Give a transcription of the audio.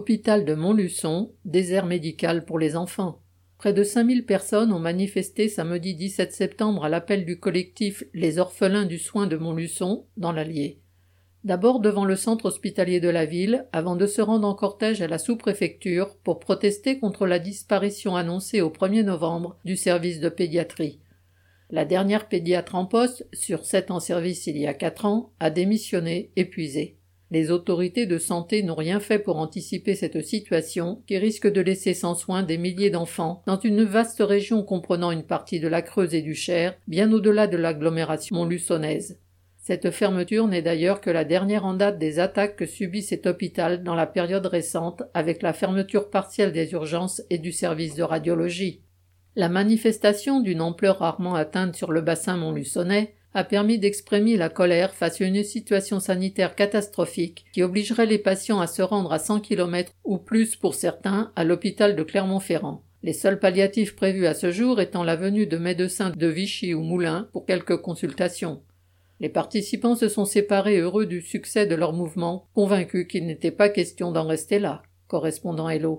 Hôpital de Montluçon, désert médical pour les enfants. Près de 5000 personnes ont manifesté samedi 17 septembre à l'appel du collectif Les orphelins du soin de Montluçon, dans l'Allier. D'abord devant le centre hospitalier de la ville, avant de se rendre en cortège à la sous-préfecture pour protester contre la disparition annoncée au 1er novembre du service de pédiatrie. La dernière pédiatre en poste, sur sept en service il y a quatre ans, a démissionné, épuisée. Les autorités de santé n'ont rien fait pour anticiper cette situation qui risque de laisser sans soin des milliers d'enfants dans une vaste région comprenant une partie de la Creuse et du Cher, bien au-delà de l'agglomération montluçonnaise. Cette fermeture n'est d'ailleurs que la dernière en date des attaques que subit cet hôpital dans la période récente avec la fermeture partielle des urgences et du service de radiologie. La manifestation d'une ampleur rarement atteinte sur le bassin montluçonnais a permis d'exprimer la colère face à une situation sanitaire catastrophique qui obligerait les patients à se rendre à 100 km ou plus pour certains à l'hôpital de Clermont-Ferrand. Les seuls palliatifs prévus à ce jour étant la venue de médecins de Vichy ou Moulins pour quelques consultations. Les participants se sont séparés heureux du succès de leur mouvement, convaincus qu'il n'était pas question d'en rester là. Correspondant Hello.